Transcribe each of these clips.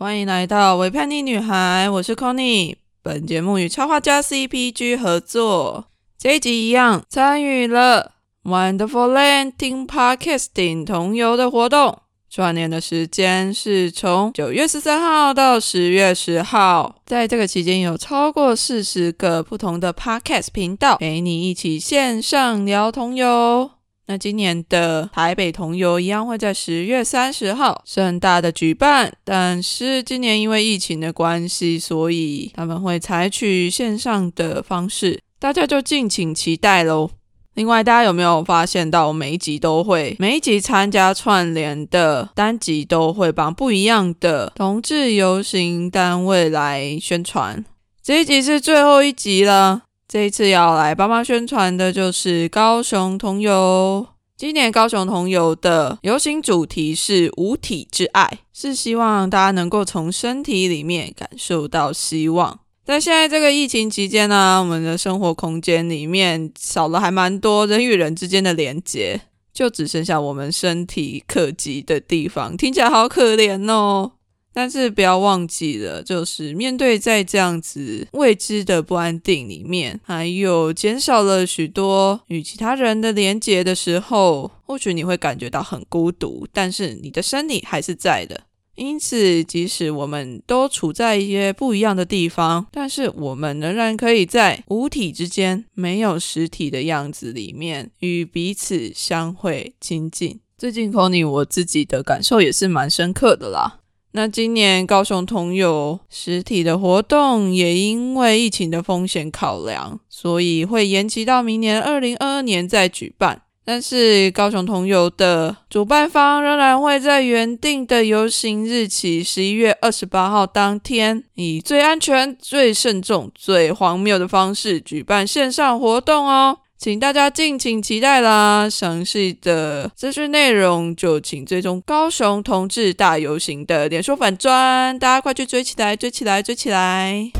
欢迎来到伪叛逆女孩，我是 Conny。本节目与插画家 CPG 合作，这一集一样参与了 Wonderful Landing Podcasting 同游的活动。串联的时间是从九月十三号到十月十号，在这个期间有超过四十个不同的 Podcast 频道陪你一起线上聊同游。那今年的台北同游一样会在十月三十号盛大的举办，但是今年因为疫情的关系，所以他们会采取线上的方式，大家就敬请期待喽。另外，大家有没有发现到每一集都会每一集参加串联的单集都会帮不一样的同志游行单位来宣传？这一集是最后一集了。这一次要来帮忙宣传的就是高雄同游。今年高雄同游的游行主题是“五体之爱”，是希望大家能够从身体里面感受到希望。在现在这个疫情期间呢，我们的生活空间里面少了还蛮多人与人之间的连接，就只剩下我们身体可及的地方，听起来好可怜哦。但是不要忘记了，就是面对在这样子未知的不安定里面，还有减少了许多与其他人的连结的时候，或许你会感觉到很孤独，但是你的身体还是在的。因此，即使我们都处在一些不一样的地方，但是我们仍然可以在五体之间、没有实体的样子里面，与彼此相会亲近。最近 c o n y 我自己的感受也是蛮深刻的啦。那今年高雄同有实体的活动，也因为疫情的风险考量，所以会延期到明年二零二二年再举办。但是高雄同游的主办方仍然会在原定的游行日期十一月二十八号当天，以最安全、最慎重、最荒谬的方式举办线上活动哦。请大家敬请期待啦！详细的资讯内容就请追踪高雄同志大游行的脸书粉砖，大家快去追起来，追起来，追起来！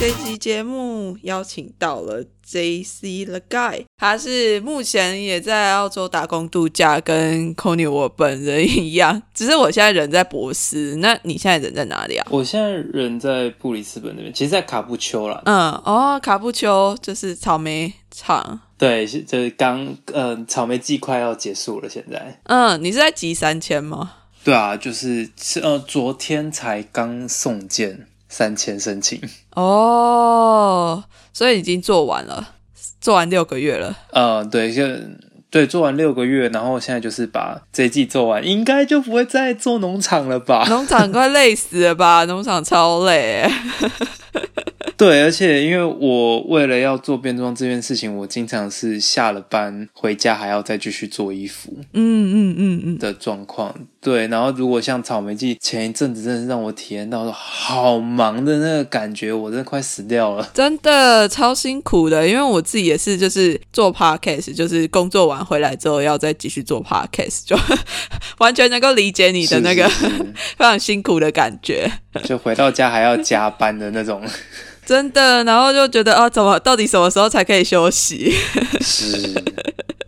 这期节目邀请到了 J C The Guy，他是目前也在澳洲打工度假，跟 Conny 我本人一样，只是我现在人在博斯。那你现在人在哪里啊？我现在人在布里斯本那边，其实，在卡布丘啦。嗯，哦，卡布丘就是草莓厂。对，就是刚，嗯，草莓季快要结束了，现在。嗯，你是在集三千吗？对啊，就是是呃，昨天才刚送件。三千申请哦，所以已经做完了，做完六个月了。呃，对，就对，做完六个月，然后现在就是把这一季做完，应该就不会再做农场了吧？农场快累死了吧？农场超累。对，而且因为我为了要做变装这件事情，我经常是下了班回家还要再继续做衣服，嗯嗯嗯嗯的状况。对，然后如果像草莓季前一阵子，真的是让我体验到好忙的那个感觉，我真的快死掉了，真的超辛苦的。因为我自己也是，就是做 podcast，就是工作完回来之后要再继续做 podcast，就 完全能够理解你的那个 非常辛苦的感觉，就回到家还要加班的那种。真的，然后就觉得啊，怎么到底什么时候才可以休息？是，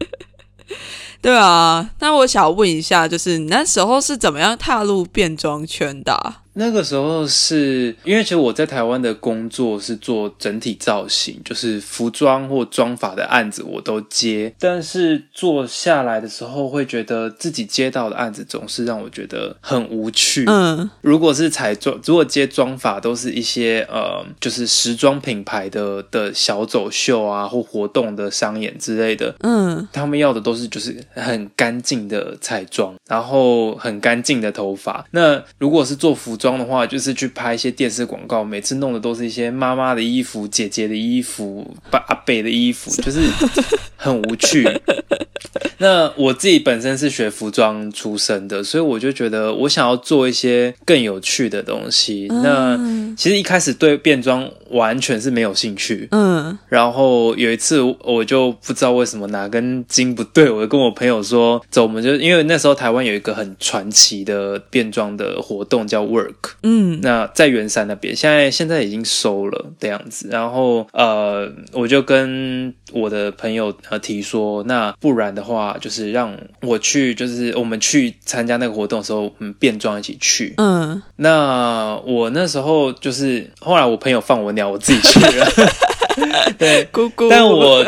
对啊。那我想问一下，就是你那时候是怎么样踏入变装圈的？那个时候是因为其实我在台湾的工作是做整体造型，就是服装或妆法的案子我都接，但是做下来的时候会觉得自己接到的案子总是让我觉得很无趣。嗯，如果是彩妆，如果接妆法都是一些呃，就是时装品牌的的小走秀啊或活动的商演之类的，嗯，他们要的都是就是很干净的彩妆，然后很干净的头发。那如果是做服装，的话就是去拍一些电视广告，每次弄的都是一些妈妈的衣服、姐姐的衣服、爸阿伯的衣服，就是很无趣。那我自己本身是学服装出身的，所以我就觉得我想要做一些更有趣的东西。那其实一开始对变装完全是没有兴趣，嗯然后有一次我就不知道为什么哪根筋不对，我就跟我朋友说，走，我们就因为那时候台湾有一个很传奇的变装的活动叫 Work，嗯那在圆山那边，现在现在已经收了的样子。然后呃，我就跟我的朋友呃提说，那不然的话，就是让我去，就是我们去参加那个活动的时候，我们变装一起去。嗯，那我那时候就是后来我朋友放我鸟，我自己去了。对，姑姑，但我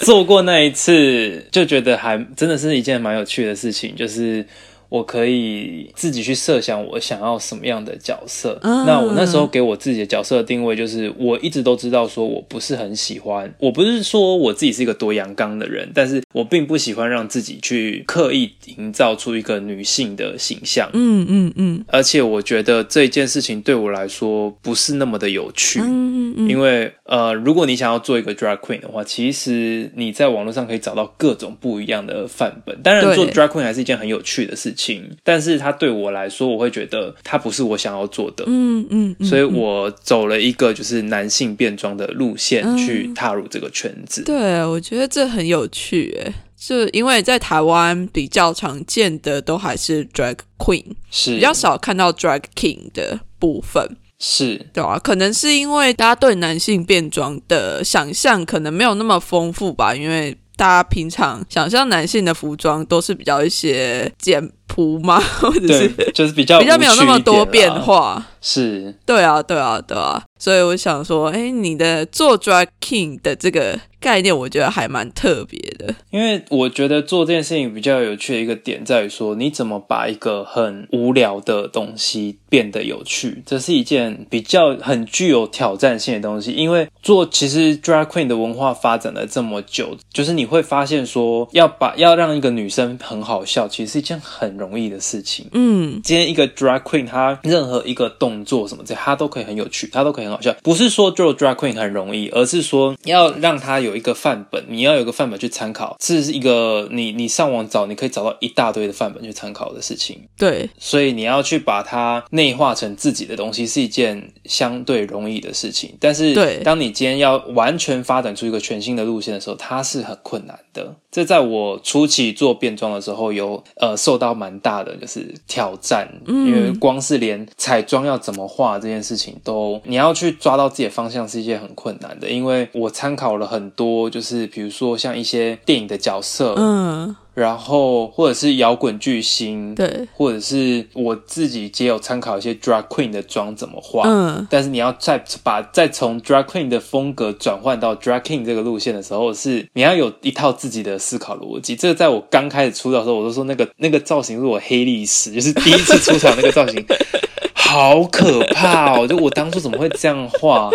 做过那一次，就觉得还真的是一件蛮有趣的事情，就是我可以自己去设想我想要什么样的角色。嗯那我那时候给我自己的角色的定位就是，我一直都知道说我不是很喜欢，我不是说我自己是一个多阳刚的人，但是我并不喜欢让自己去刻意营造出一个女性的形象。嗯嗯嗯而且我觉得这一件事情对我来说不是那么的有趣。嗯嗯嗯，因为呃，如果你想要做一个 drag queen 的话，其实你在网络上可以找到各种不一样的范本。当然，做 drag queen 还是一件很有趣的事情，但是它对我来说，我会觉得它不是我想要做的。嗯嗯，嗯所以我走了一个就是男性变装的路线嗯去踏入这个圈子。对，我觉得这很有趣，诶，就因为在台湾比较常见的都还是 drag queen，是比较少看到 drag king 的部分。是对啊，可能是因为大家对男性变装的想象可能没有那么丰富吧，因为大家平常想象男性的服装都是比较一些简朴嘛，或者是，就是比较比较没有那么多变。化。是对啊，对啊，对啊，所以我想说，哎，你的做 drag king 的这个概念，我觉得还蛮特别的。因为我觉得做这件事情比较有趣的一个点在于说，你怎么把一个很无聊的东西变得有趣，这是一件比较很具有挑战性的东西。因为做其实 drag queen 的文化发展了这么久，就是你会发现说，要把要让一个女生很好笑，其实是一件很容易的事情。嗯今天一个 drag queen，她任何一个动作什么这，她都可以很有趣，她都可以很好笑。不是说做 drag queen 很容易，而是说要让它有一个范本，你要有一个范本去参考，这是一个你你上网找，你可以找到一大堆的范本去参考的事情。对，所以你要去把它内化成自己的东西，是一件相对容易的事情。但是，对当你今天要完全发展出一个全新的路线的时候，它是很困难的。这在我初期做变装的时候有，呃受到蛮大的就是挑战，因为光是连彩妆要怎么画这件事情都，你要去抓到自己的方向是一件很困难的。因为我参考了很多，就是比如说像一些电影的角色，嗯，然后或者是摇滚巨星，对，或者是我自己也有参考一些 drag queen 的妆怎么画，嗯。但是你要再把再从 drag queen 的风格转换到 drag king 这个路线的时候，是你要有一套自己的思考逻辑。这个在我刚开始出道的时候，我都说那个那个造型是我黑历史，就是第一次出场那个造型，好可怕哦！就我当初怎么会这样画？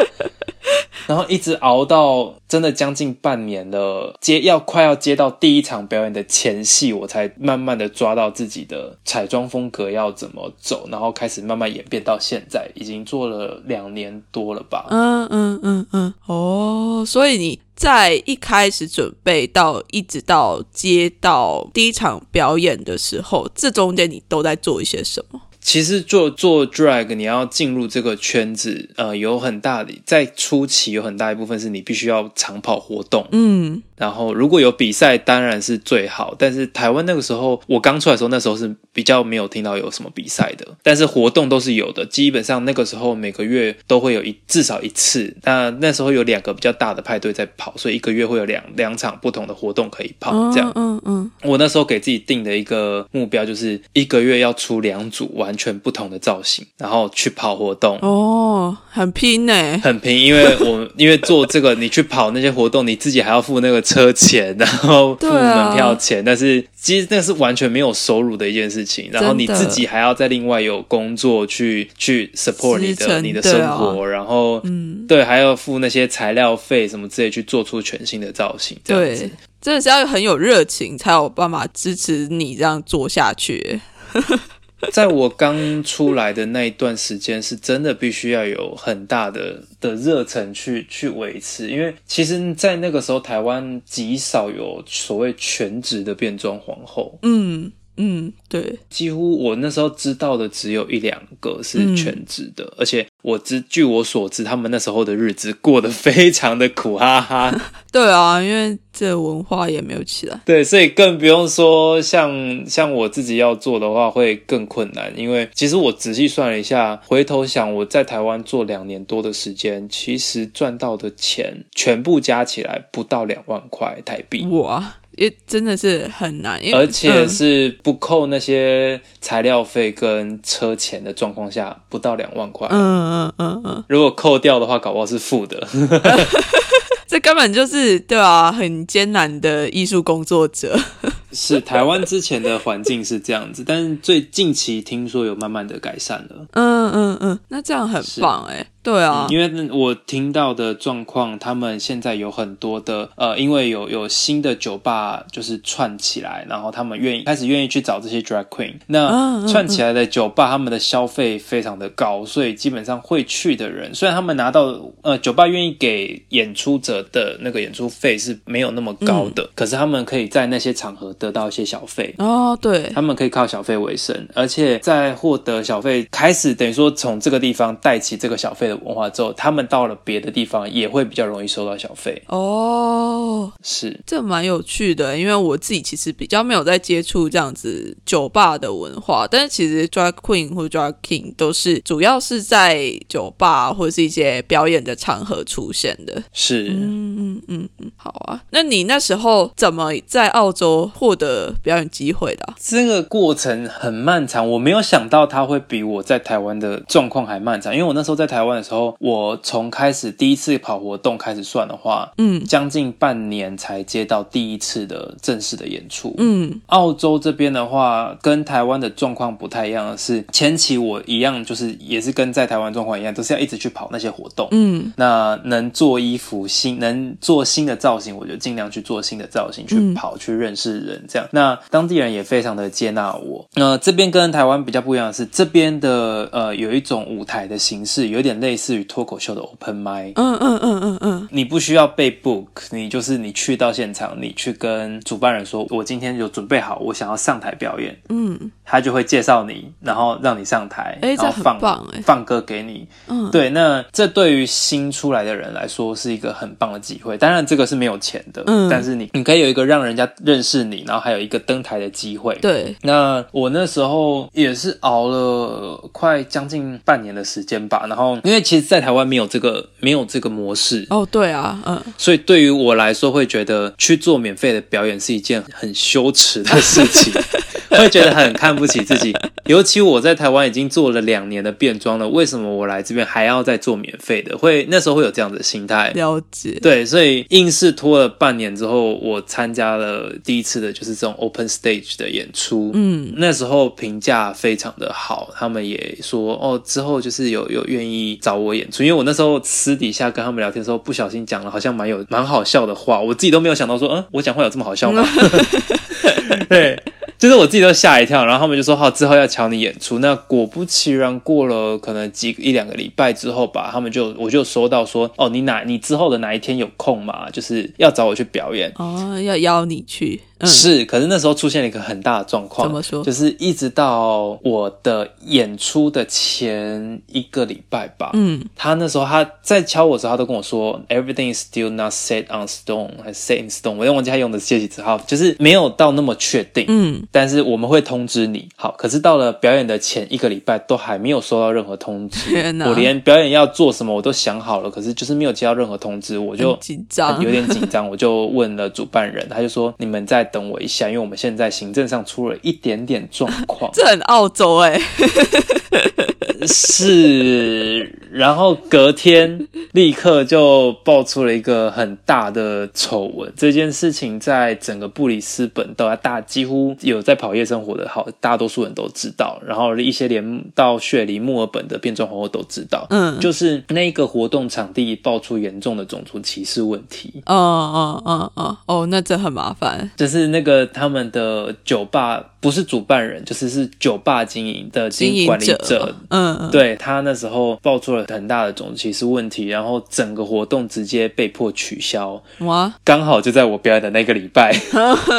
然后一直熬到真的将近半年了，接要快要接到第一场表演的前戏，我才慢慢的抓到自己的彩妆风格要怎么走，然后开始慢慢演变到现在，已经做了两年多了吧。嗯嗯嗯嗯，哦，所以你在一开始准备到一直到接到第一场表演的时候，这中间你都在做一些什么？其实做做 drag，你要进入这个圈子，呃，有很大的在初期有很大一部分是你必须要长跑活动，嗯。然后如果有比赛当然是最好，但是台湾那个时候我刚出来的时候，那时候是比较没有听到有什么比赛的，但是活动都是有的，基本上那个时候每个月都会有一至少一次。那那时候有两个比较大的派对在跑，所以一个月会有两两场不同的活动可以跑。这样，嗯嗯我那时候给自己定的一个目标就是一个月要出两组完全不同的造型，然后去跑活动。哦，很拼呢。很拼，因为我因为做这个，你去跑那些活动，你自己还要付那个车钱，然后门票钱，但是其实那是完全没有收入的一件事情，然后你自己还要再另外有工作去去 support 你的你的生活，然后嗯，对还要付那些材料费什么之类，去做出全新的造型，这样子对。，真的是要很有热情，才有办法支持你这样做下去。在我刚出来的那一段时间，是真的必须要有很大的的热忱去去维持，因为其实，在那个时候，台湾极少有所谓全职的变装皇后。嗯嗯，对，几乎我那时候知道的只有一两个是全职的，而且我知据我所知，他们那时候的日子过得非常的苦哈哈。对啊，因为这文化也没有起来。对，所以更不用说像像我自己要做的话会更困难，因为其实我仔细算了一下，回头想我在台湾做两年多的时间，其实赚到的钱全部加起来不到两万块台币。哇！也真的是很难，而且是不扣那些材料费跟车钱的状况下，不到两万块。嗯嗯嗯嗯，如果扣掉的话，搞不好是负的。这根本就是对啊，很艰难的艺术工作者。是台湾之前的环境是这样子，但是最近期听说有慢慢的改善了。嗯嗯嗯，那这样很棒哎。对啊，因为我听到的状况，他们现在有很多的呃，因为有有新的酒吧就是串起来，然后他们愿意开始愿意去找这些 drag queen。那串起来的酒吧，他们的消费非常的高，所以基本上会去的人，虽然他们拿到呃酒吧愿意给演出者的那个演出费是没有那么高的，可是他们可以在那些场合。得到一些小费哦，对，他们可以靠小费为生，而且在获得小费开始，等于说从这个地方带起这个小费的文化之后，他们到了别的地方也会比较容易收到小费哦。是，这蛮有趣的，因为我自己其实比较没有在接触这样子酒吧的文化，但是其实 drag queen 或者 drag king 都是主要是在酒吧或者是一些表演的场合出现的。是，嗯嗯嗯嗯，好啊。那你那时候怎么在澳洲获获得表演机会的这个过程很漫长，我没有想到它会比我在台湾的状况还漫长。因为我那时候在台湾的时候，我从开始第一次跑活动开始算的话，嗯，将近半年才接到第一次的正式的演出。嗯，澳洲这边的话，跟台湾的状况不太一样的是，前期我一样就是也是跟在台湾状况一样，都是要一直去跑那些活动。嗯，那能做衣服新，能做新的造型，我就尽量去做新的造型，去跑，去认识人。这样，那当地人也非常的接纳我。那这边跟台湾比较不一样的是，这边的呃有一种舞台的形式，有点类似于脱口秀的 open mic。嗯嗯嗯嗯嗯，你不需要被 book，你就是你去到现场，你去跟主办人说，我今天有准备好，我想要上台表演。嗯，他就会介绍你，然后让你上台，然后放放歌给你。嗯，对，那这对于新出来的人来说是一个很棒的机会。当然，这个是没有钱的，嗯，但是你你可以有一个让人家认识你。然后还有一个登台的机会。对，那我那时候也是熬了快将近半年的时间吧。然后，因为其实，在台湾没有这个没有这个模式。哦，对啊，嗯。所以对于我来说，会觉得去做免费的表演是一件很羞耻的事情。会觉得很看不起自己，尤其我在台湾已经做了两年的变装了，为什么我来这边还要再做免费的？会那时候会有这样的心态。了解，对，所以硬是拖了半年之后，我参加了第一次的就是这种 open stage 的演出。嗯，那时候评价非常的好，他们也说哦，之后就是有有愿意找我演出，因为我那时候私底下跟他们聊天的时候，不小心讲了好像蛮有蛮好笑的话，我自己都没有想到说，嗯，我讲话有这么好笑吗？对。就是我自己都吓一跳，然后他们就说好，之后要瞧你演出。那果不其然，过了可能几一两个礼拜之后吧，他们就我就收到说，哦，你哪你之后的哪一天有空嘛？就是要找我去表演哦，要邀你去。是，可是那时候出现了一个很大的状况，怎么说？就是一直到我的演出的前一个礼拜吧，嗯，他那时候他在敲我时候，他都跟我说，everything is still not set on stone，还是 set in stone，我有忘记他用的介词字号，就是没有到那么确定，嗯，但是我们会通知你。好，可是到了表演的前一个礼拜，都还没有收到任何通知，天我连表演要做什么我都想好了，可是就是没有接到任何通知，我就紧张，有点紧张，我就问了主办人，他就说你们在。等我一下，因为我们现在行政上出了一点点状况。这很澳洲哎，是。然后隔天立刻就爆出了一个很大的丑闻。这件事情在整个布里斯本都大几乎有在跑夜生活的好大多数人都知道。然后一些连到雪梨、墨尔本的变装皇后都知道。嗯，就是那个活动场地爆出严重的种族歧视问题。哦哦哦哦哦，那这很麻烦。就是那个他们的酒吧不是主办人，就是是酒吧经营的经营管理者，嗯嗯，对他那时候爆出了很大的种族歧视问题，然后整个活动直接被迫取消，哇，刚好就在我表演的那个礼拜，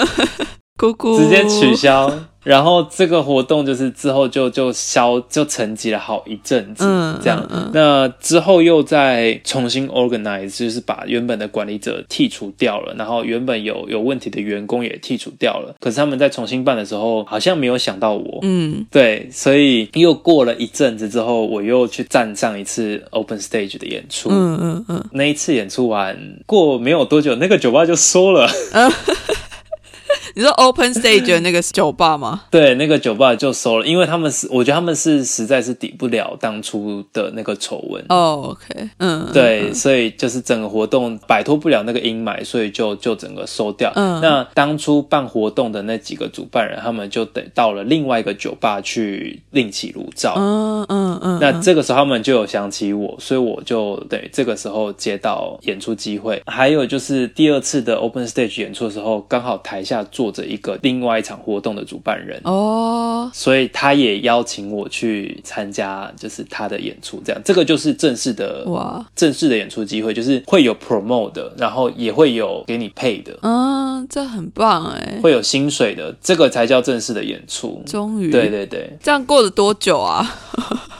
姑姑。直接取消。然后这个活动就是之后就就消就沉寂了好一阵子，嗯这样。那之后又再重新 organize，就是把原本的管理者剔除掉了，然后原本有有问题的员工也剔除掉了。可是他们在重新办的时候，好像没有想到我，嗯，对，所以又过了一阵子之后，我又去站上一次 open stage 的演出。嗯嗯嗯，那一次演出完过没有多久，那个酒吧就收了。你说 Open Stage 的那个酒吧吗？对，那个酒吧就收了，因为他们是，我觉得他们是实在是抵不了当初的那个丑闻。哦，OK，嗯，对，所以就是整个活动摆脱不了那个阴霾，所以就就整个收掉。嗯那当初办活动的那几个主办人，他们就得到了另外一个酒吧去另起炉灶。嗯嗯嗯，那这个时候他们就有想起我，所以我就对这个时候接到演出机会。还有就是第二次的 Open Stage 演出的时候，刚好台下坐着一个另外一场活动的主办人。哦，所以他也邀请我去参加，就是他的演出，这样这个就是正式的哇，正式的演出机会，就是会有 promote 的，然后也会有给你配的，嗯，这很棒哎，会有薪水的，这个才叫正式的演出。终于，对，对对，这样过了多久啊？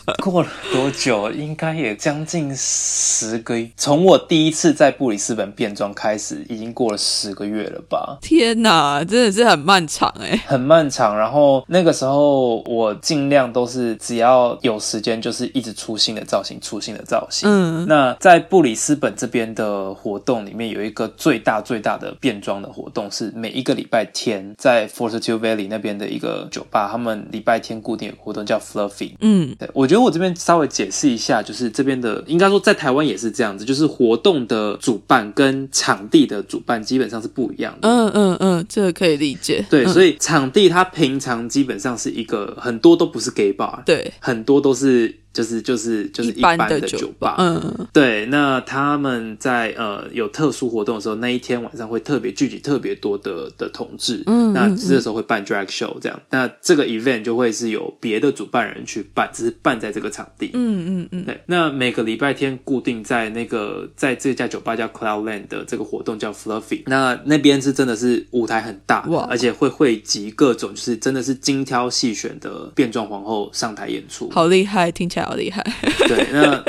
过了多久？应该也将近十个月。从我第一次在布里斯本变装开始，已经过了十个月了吧。天哪，真的是很漫长哎。很漫长，然后那个时候我尽量都是只要有时间，就是一直出新的造型，出新的造型。嗯那在布里斯本这边的活动里面，有一个最大最大的变装的活动，是每一个礼拜天在 Fortitude Valley 那边的一个酒吧，他们礼拜天固定有活动叫 Fluffy。嗯对，我觉得我这边稍微解释一下，就是这边的应该说在台湾也是这样子，就是活动的主办跟场地的主办基本上是不一样的。嗯嗯嗯，这个可以理解。对，嗯所以场地它平常基本上是一个很多都不是 gay bar，对很多都是就是就是就是一般的的酒吧吧。，嗯对，那他们在呃有特殊活动的时候，那一天晚上会特别聚集特别多的的同志，嗯那这时候会办 drag show 这样，那这个 event 就会是有别的主办人去办，只是办在这个场地。嗯嗯嗯，对，那每个礼拜天固定在那个在这家酒吧叫 Cloudland 的这个活动叫 Fluffy，那那边是真的是舞台很大哇，而且会汇集各种就是真的是精挑细选的变装皇后上台演出。好厉害，听起来好厉害。对，那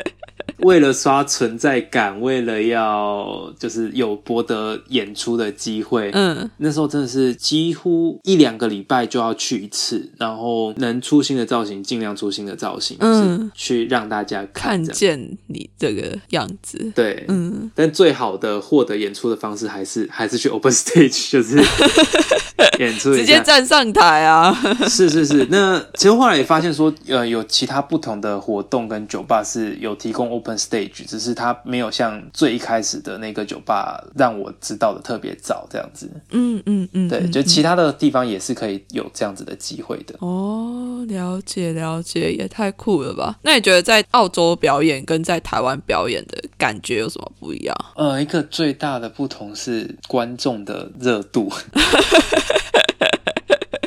为了刷存在感，为了要就是有博得演出的机会，嗯，那时候真的是几乎一两个礼拜就要去一次，然后能出新的造型尽量出新的造型，嗯是去让大家看看。见你这个样子。对，嗯，但最好的获得演出的方式还是还是去 open stage，就是 演出直接。站上台啊！是是是，那其实后来也发现说，呃，有其他不同的活动跟酒吧是有提供 open stage，只是它没有像最一开始的那个酒吧让我知道的特别早这样子。嗯嗯嗯，对，嗯就其他的地方也是可以有这样子的机会的。哦，了解了解，也太酷了吧？那你觉得在澳洲表演跟在台湾表演的感觉有什么不一样？呃，一个最大的不同是观众的热度。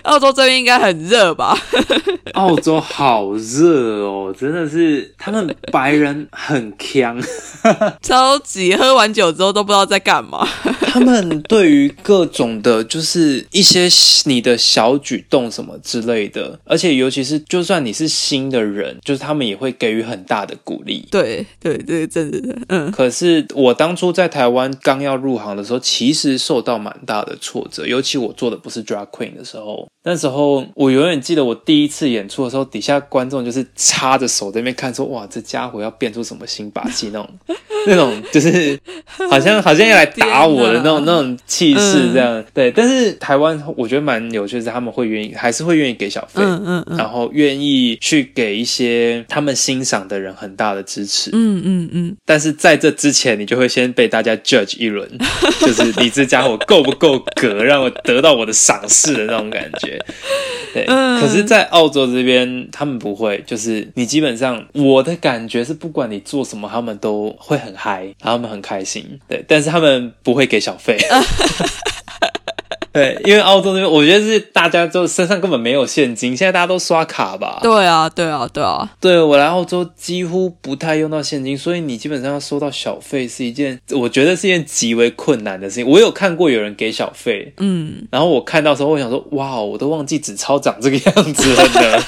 澳洲这边应该很热吧？澳洲好热哦，真的是他们白人很强，超级喝完酒之后都不知道在干嘛。他们对于各种的，就是一些你的小举动什么之类的，而且尤其是就算你是新的人，就是他们也会给予很大的鼓励。对对对，真的是，嗯可是我当初在台湾刚要入行的时候，其实受到蛮大的挫折，尤其我做的不是 drag queen 的时候。那时候我永远记得我第一次演出的时候，底下观众就是插着手在那边看，说：“哇，这家伙要变出什么新把戏？”那种那种就是好像好像要来打我的那种那种气势，这样、对。但是台湾我觉得蛮有趣的是，他们会愿意还是会愿意给小费。嗯嗯嗯然后愿意去给一些他们欣赏的人很大的支持，嗯嗯嗯，但是在这之前，你就会先被大家 judge 一轮，就是你这家伙够不够格，让我得到我的赏识的那种感觉。对，嗯可是，在澳洲这边，他们不会，就是你基本上，我的感觉是，不管你做什么，他们都会很嗨，然后他们很开心。对，但是他们不会给小费。对，因为澳洲那边，我觉得是大家就身上根本没有现金，现在大家都刷卡吧。对啊，对啊，对啊。对我来澳洲几乎不太用到现金，所以你基本上要收到小费是一件，我觉得是一件极为困难的事情。我有看过有人给小费，嗯，然后我看到时候，我想说，哇，我都忘记纸钞长这个样子了呢。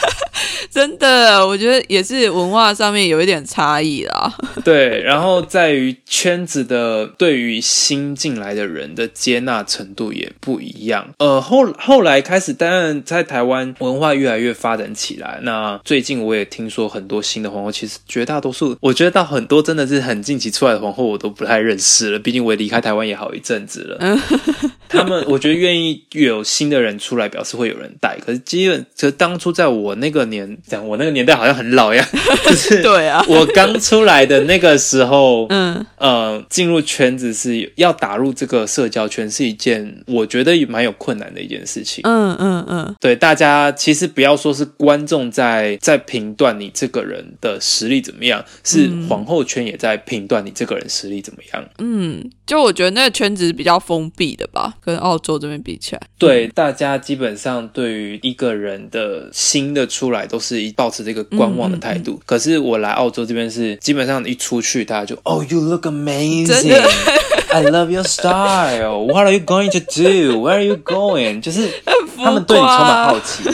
真的，我觉得也是文化上面有一点差异啦。对，然后在于圈子的对于新进来的人的接纳程度也不一一样。呃，后后来开始，当然在台湾文化越来越发展起来。那最近我也听说很多新的皇后，其实绝大多数，我觉得到很多真的是很近期出来的皇后，我都不太认识了。毕竟我也离开台湾也好一阵子了。他们我觉得愿意有新的人出来，表示会有人带。可是基本，就当初在我那个年。讲我那个年代好像很老呀，就是对啊，我刚出来的那个时候，嗯呃，进入圈子是要打入这个社交圈是一件我觉得蛮有困难的一件事情。嗯嗯嗯，对，大家其实不要说是观众在在评断你这个人的实力怎么样，是皇后圈也在评断你这个人实力怎么样。嗯，就我觉得那个圈子是比较封闭的吧，跟澳洲这边比起来，对，大家基本上对于一个人的新的出来都是。一保持这个观望的态度，可是我来澳洲这边是基本上一出去，大家就 Oh，You look amazing，I love your style，What are you going to do？Where are you going？就是他们对你充满好奇。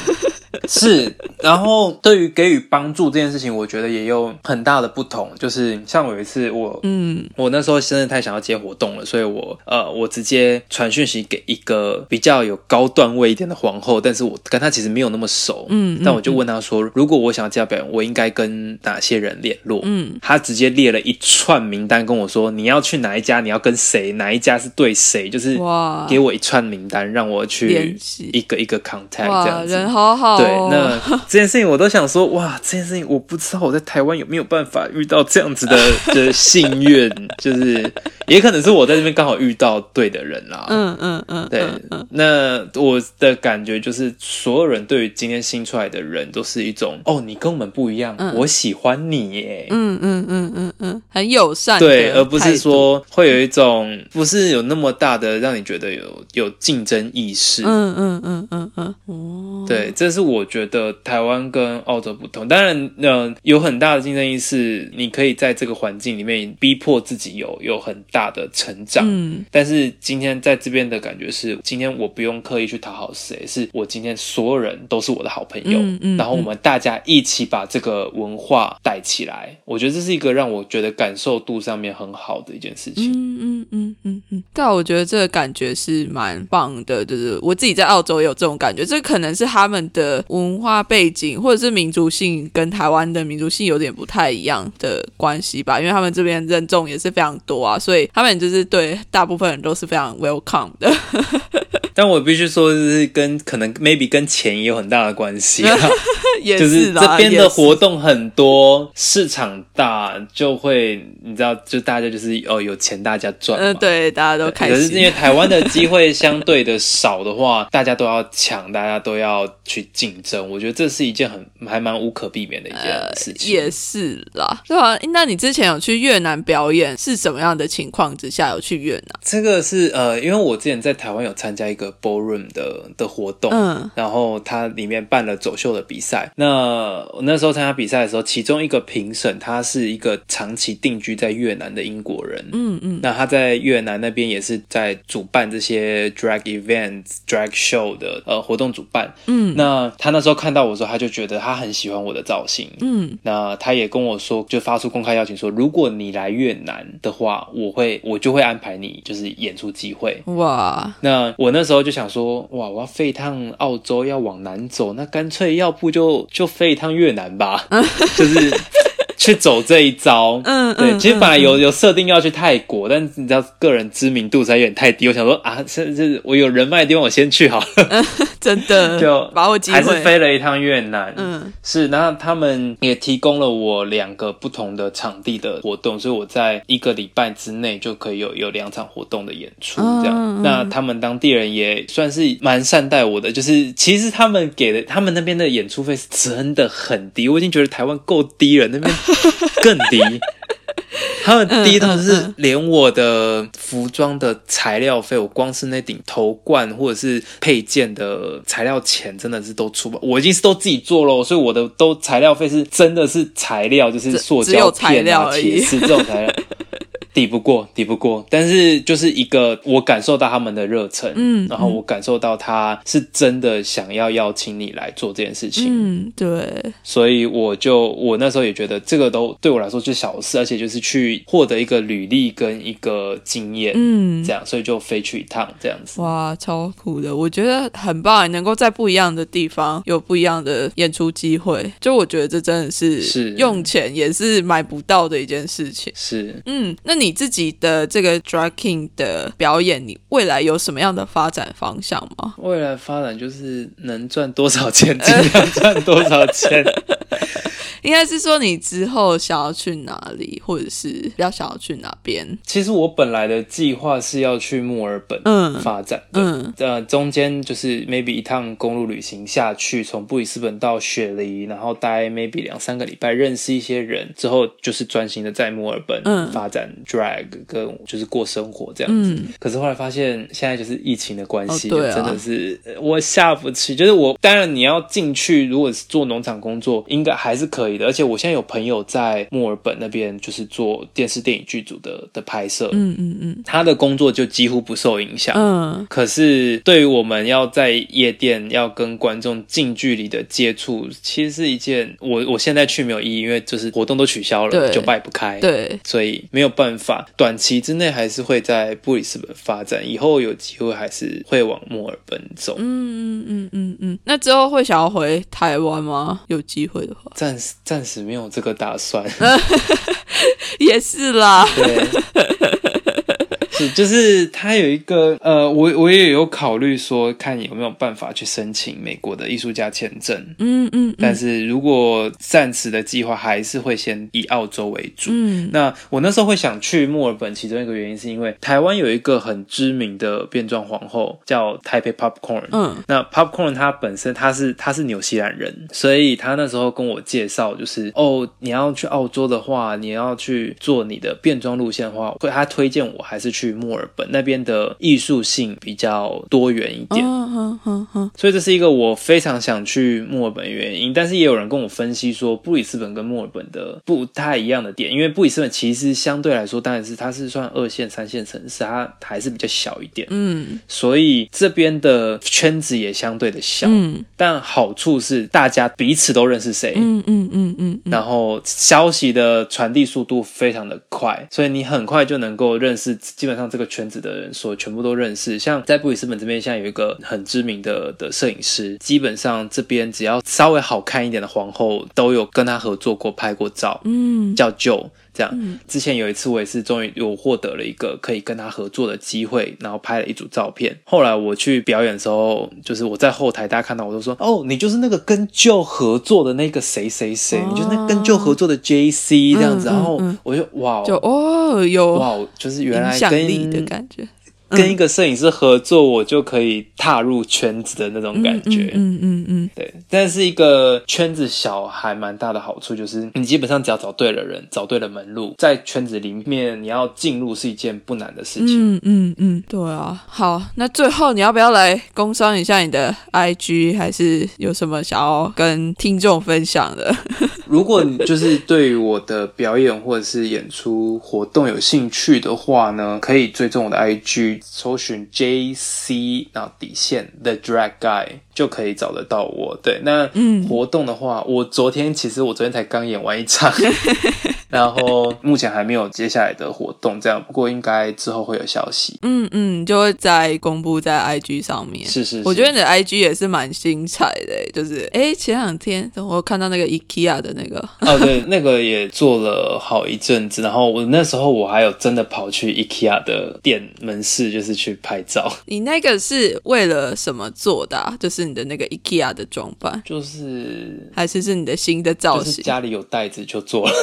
是，然后对于给予帮助这件事情，我觉得也有很大的不同。就是像我有一次，我嗯，我那时候真的太想要接活动了，所以我呃，我直接传讯息给一个比较有高段位一点的皇后，但是我跟她其实没有那么熟，嗯，但我就问她说，如果我想要接表演，我应该跟哪些人联络？嗯，她直接列了一串名单跟我说，你要去哪一家，你要跟谁，哪一家是对谁，就是哇，给我一串名单让我去一个一个 contact 这样子，人好好。对，那这件事情我都想说，哇，这件事情我不知道我在台湾有没有办法遇到这样子的 的幸运，就是也可能是我在这边刚好遇到对的人啦。嗯嗯嗯，对。那我的感觉就是，所有人对于今天新出来的人都是一种，哦，你跟我们不一样，我喜欢你耶。嗯嗯嗯嗯嗯，很友善，对，而不是说会有一种不是有那么大的让你觉得有有竞争意识。嗯嗯嗯嗯嗯，哦，对，这是我。我觉得台湾跟澳洲不同，当然，呃，有很大的竞争意识，你可以在这个环境里面逼迫自己有有很大的成长。嗯，但是今天在这边的感觉是，今天我不用刻意去讨好谁，是我今天所有人都是我的好朋友，嗯然后我们大家一起把这个文化带起来。我觉得这是一个让我觉得感受度上面很好的一件事情。嗯嗯嗯嗯嗯，但我觉得这个感觉是蛮棒的，就是我自己在澳洲也有这种感觉，这可能是他们的。文化背景或者是民族性跟台湾的民族性有点不太一样的关系吧，因为他们这边人种也是非常多啊，所以他们就是对大部分人都是非常 welcome 的。但我必须说，是跟可能 maybe 跟钱也有很大的关系啊，就是这边的活动很多，市场大，就会你知道，就大家就是哦有钱大家赚，嗯，对，大家都开心。可是因为台湾的机会相对的少的话，大家都要抢，大家都要去竞争，我觉得这是一件很还蛮无可避免的一件事情。也是啦，对啊。那你之前有去越南表演，是什么样的情况之下有去越南？这个是呃，因为我之前在台湾有参加一个。ballroom 的的活动，嗯，然后它里面办了走秀的比赛。那我那时候参加比赛的时候，其中一个评审他是一个长期定居在越南的英国人，嗯嗯，那他在越南那边也是在主办这些 drag events、drag show 的呃活动主办，嗯，那他那时候看到我的时候，他就觉得他很喜欢我的造型，嗯，那他也跟我说，就发出公开邀请说，如果你来越南的话，我会我就会安排你就是演出机会，哇，那我那时候。时候就想说，哇，我要飞一趟澳洲，要往南走，那干脆要不就就飞一趟越南吧，就是。去走这一招，嗯，对，其实本来有有设定要去泰国，但你知道个人知名度才有点太低，我想说啊，甚至我有人脉的地方，我先去好了，真的就把我还是飞了一趟越南，嗯，是，然后他们也提供了我两个不同的场地的活动，所以我在一个礼拜之内就可以有有两场活动的演出，这样，那他们当地人也算是蛮善待我的，就是其实他们给的他们那边的演出费是真的很低，我已经觉得台湾够低了，那边。更低。他们第一套是连我的服装的材料费，我光是那顶头冠或者是配件的材料钱，真的是都出不。我已经是都自己做了，所以我的都材料费是真的是材料，就是塑胶片啊、铁丝这种材料。抵不过，抵不过，但是就是一个我感受到他们的热忱，嗯，然后我感受到他是真的想要邀请你来做这件事情，嗯，对，所以我就我那时候也觉得这个都对我来说是小事，而且就是去获得一个履历跟一个经验，嗯，这样，所以就飞去一趟这样子，哇，超酷的，我觉得很棒，能够在不一样的地方有不一样的演出机会，就我觉得这真的是是用钱也是买不到的一件事情，是，嗯，那你。你自己的这个 drag king 的表演，你未来有什么样的发展方向吗？未来发展就是能赚多少钱尽量赚多少钱。应该是说你之后想要去哪里，或者是比较想要去哪边？其实我本来的计划是要去墨尔本嗯发展嗯呃中间就是 maybe 一趟公路旅行下去，从布里斯本到雪梨，然后待 maybe 两三个礼拜，认识一些人之后，就是专心的在墨尔本发展 drag 跟就是过生活这样子。可是后来发现现在就是疫情的关系，真的是我下不去。就是我当然你要进去，如果是做农场工作，应该还是可以的。而且我现在有朋友在墨尔本那边，就是做电视电影剧组的的拍摄，嗯嗯嗯，他的工作就几乎不受影响，嗯。可是对于我们要在夜店要跟观众近距离的接触，其实是一件我我现在去没有意义，因为就是活动都取消了，酒吧也不开，对，所以没有办法，短期之内还是会在布里斯本发展，以后有机会还是会往墨尔本走，嗯嗯嗯嗯嗯。那之后会想要回台湾吗？有机会的话，暂时。暂时没有这个打算，也是啦。是，就是他有一个呃，我我也有考虑说，看有没有办法去申请美国的艺术家签证。嗯嗯。但是如果暂时的计划还是会先以澳洲为主。嗯。那我那时候会想去墨尔本，其中一个原因是因为台湾有一个很知名的变装皇后叫 Taipei Popcorn。嗯。那 Popcorn 他本身他是他是纽西兰人，所以他那时候跟我介绍，就是哦，你要去澳洲的话，你要去做你的变装路线的话，会他推荐我还是去。去墨尔本那边的艺术性比较多元一点，所以这是一个我非常想去墨尔本原因。但是也有人跟我分析说，布里斯本跟墨尔本的不太一样的点，因为布里斯本其实相对来说，当然是它是算二线、三线城市，它还是比较小一点。嗯，所以这边的圈子也相对的小。嗯，但好处是大家彼此都认识谁。嗯嗯嗯嗯，然后消息的传递速度非常的快，所以你很快就能够认识基本。上这个圈子的人所全部都认识，像在布里斯本这边，现在有一个很知名的的摄影师，基本上这边只要稍微好看一点的皇后，都有跟他合作过、拍过照。嗯，叫 Joe。这样，之前有一次我也是终于有获得了一个可以跟他合作的机会，然后拍了一组照片。后来我去表演的时候，就是我在后台，大家看到我都说：“哦，你就是那个跟 Joe 合作的那个谁谁谁，你就是那跟 Joe 合作的 JC 这样子。”然后我就哇，就哦有哇，就是原来跟你的感觉。跟一个摄影师合作，我就可以踏入圈子的那种感觉。嗯嗯嗯，对。但是一个圈子小还蛮大的好处，就是你基本上只要找对了人，找对了门路，在圈子里面你要进入是一件不难的事情。嗯嗯嗯，对啊。好，那最后你要不要来工商一下你的 IG，还是有什么想要跟听众分享的？如果你就是对于我的表演或者是演出活动有兴趣的话呢，可以追踪我的 IG。搜寻 J C 然后底线 The Drag Guy 就可以找得到我。对，那活动的话，我昨天其实我昨天才刚演完一场。然后目前还没有接下来的活动，这样不过应该之后会有消息。嗯嗯，就会在公布在 IG 上面。是是，我觉得你的 IG 也是蛮精彩的，就是哎前两天我看到那个 IKEA 的那个 哦，对，那个也做了好一阵子。然后我那时候我还有真的跑去 IKEA 的店门市，就是去拍照。你那个是为了什么做的？就是你的那个 IKEA 的装扮，就是还是是你的新的造型？家里有袋子就做了。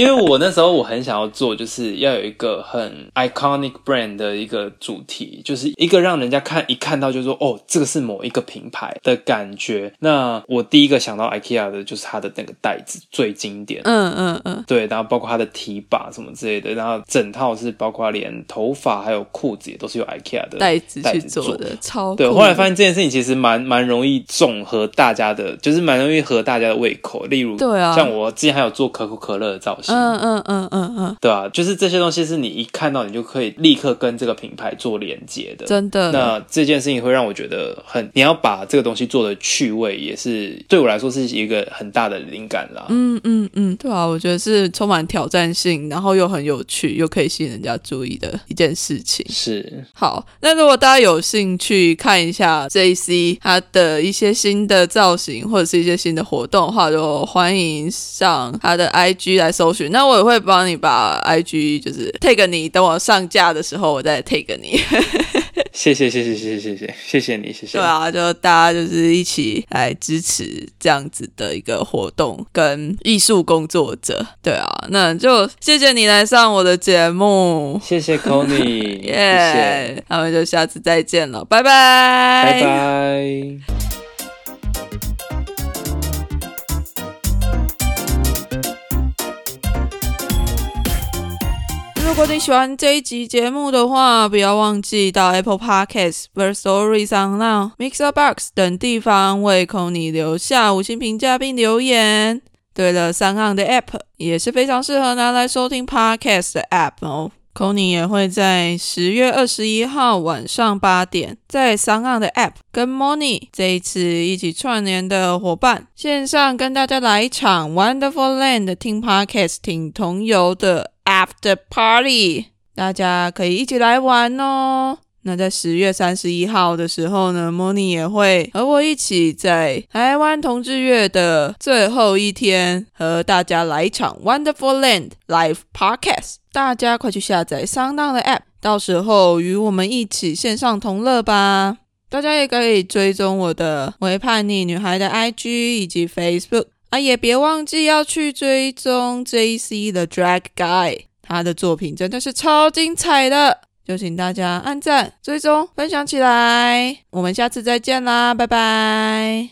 因为我那时候我很想要做，就是要有一个很 iconic brand 的一个主题，就是一个让人家看一看到就说哦，这个是某一个品牌的感觉。那我第一个想到 IKEA 的就是它的那个袋子最经典，嗯嗯嗯，对，然后包括它的提把什么之类的，然后整套是包括连头发还有裤子也都是用 IKEA 的袋子去做的，超对，酷后来发现这件事情其实蛮蛮容易综合大家的，就是蛮容易合大家的胃口。例如，对啊像我之前还有做可口可乐的造型，嗯嗯嗯嗯嗯，对啊，就是这些东西是你一看到你就可以立刻跟这个品牌做连接的。真的。那这件事情会让我觉得很，你要把这个东西做的趣味，也是对我来说是一个很大的灵感啦。嗯嗯嗯，对啊，我觉得是充满挑战性，然后又很有趣，又可以吸引人家注意的一件事情。是，好，那如果大家有兴趣看一下 J C 它的一些新的造型或者是一些新的活动的话，就欢迎上它的 I G 来搜寻。那我也会帮你把 I G 就是 take 你，等我上架的时候我再 take 你。谢谢谢谢谢谢谢谢谢谢你，谢谢。对啊，就大家就是一起来支持这样子的一个活动跟艺术工作者。对啊，那就谢谢你来上我的节目。谢谢 Conny，耶 谢谢，那我们就下次再见了，拜拜，拜拜。如果你喜欢这一集节目的话，不要忘记到 Apple Podcasts、First Story 上、now Mixer Box 等地方为 Conny 留下五星评价并留言。对了，三岸的 App 也是非常适合拿来收听 Podcast 的 App 哦。Conny 也会在十月二十一号晚上八点，在三岸的 App 跟 Moni 这一次一起串联的伙伴线上跟大家来一场 Wonderful Land 听 Podcasting 同游的 After Party，大家可以一起来玩哦。那在十月三十一号的时候呢，Moni 也会和我一起在台湾同志月的最后一天，和大家来一场 Wonderful Land Live Podcast。大家快去下载商当的 App，到时候与我们一起线上同乐吧。大家也可以追踪我的为叛逆女孩的 IG 以及 Facebook 啊，也别忘记要去追踪 JC 的 Drag Guy，他的作品真的是超精彩的。就请大家按赞、追踪、分享起来。我们下次再见啦，拜拜。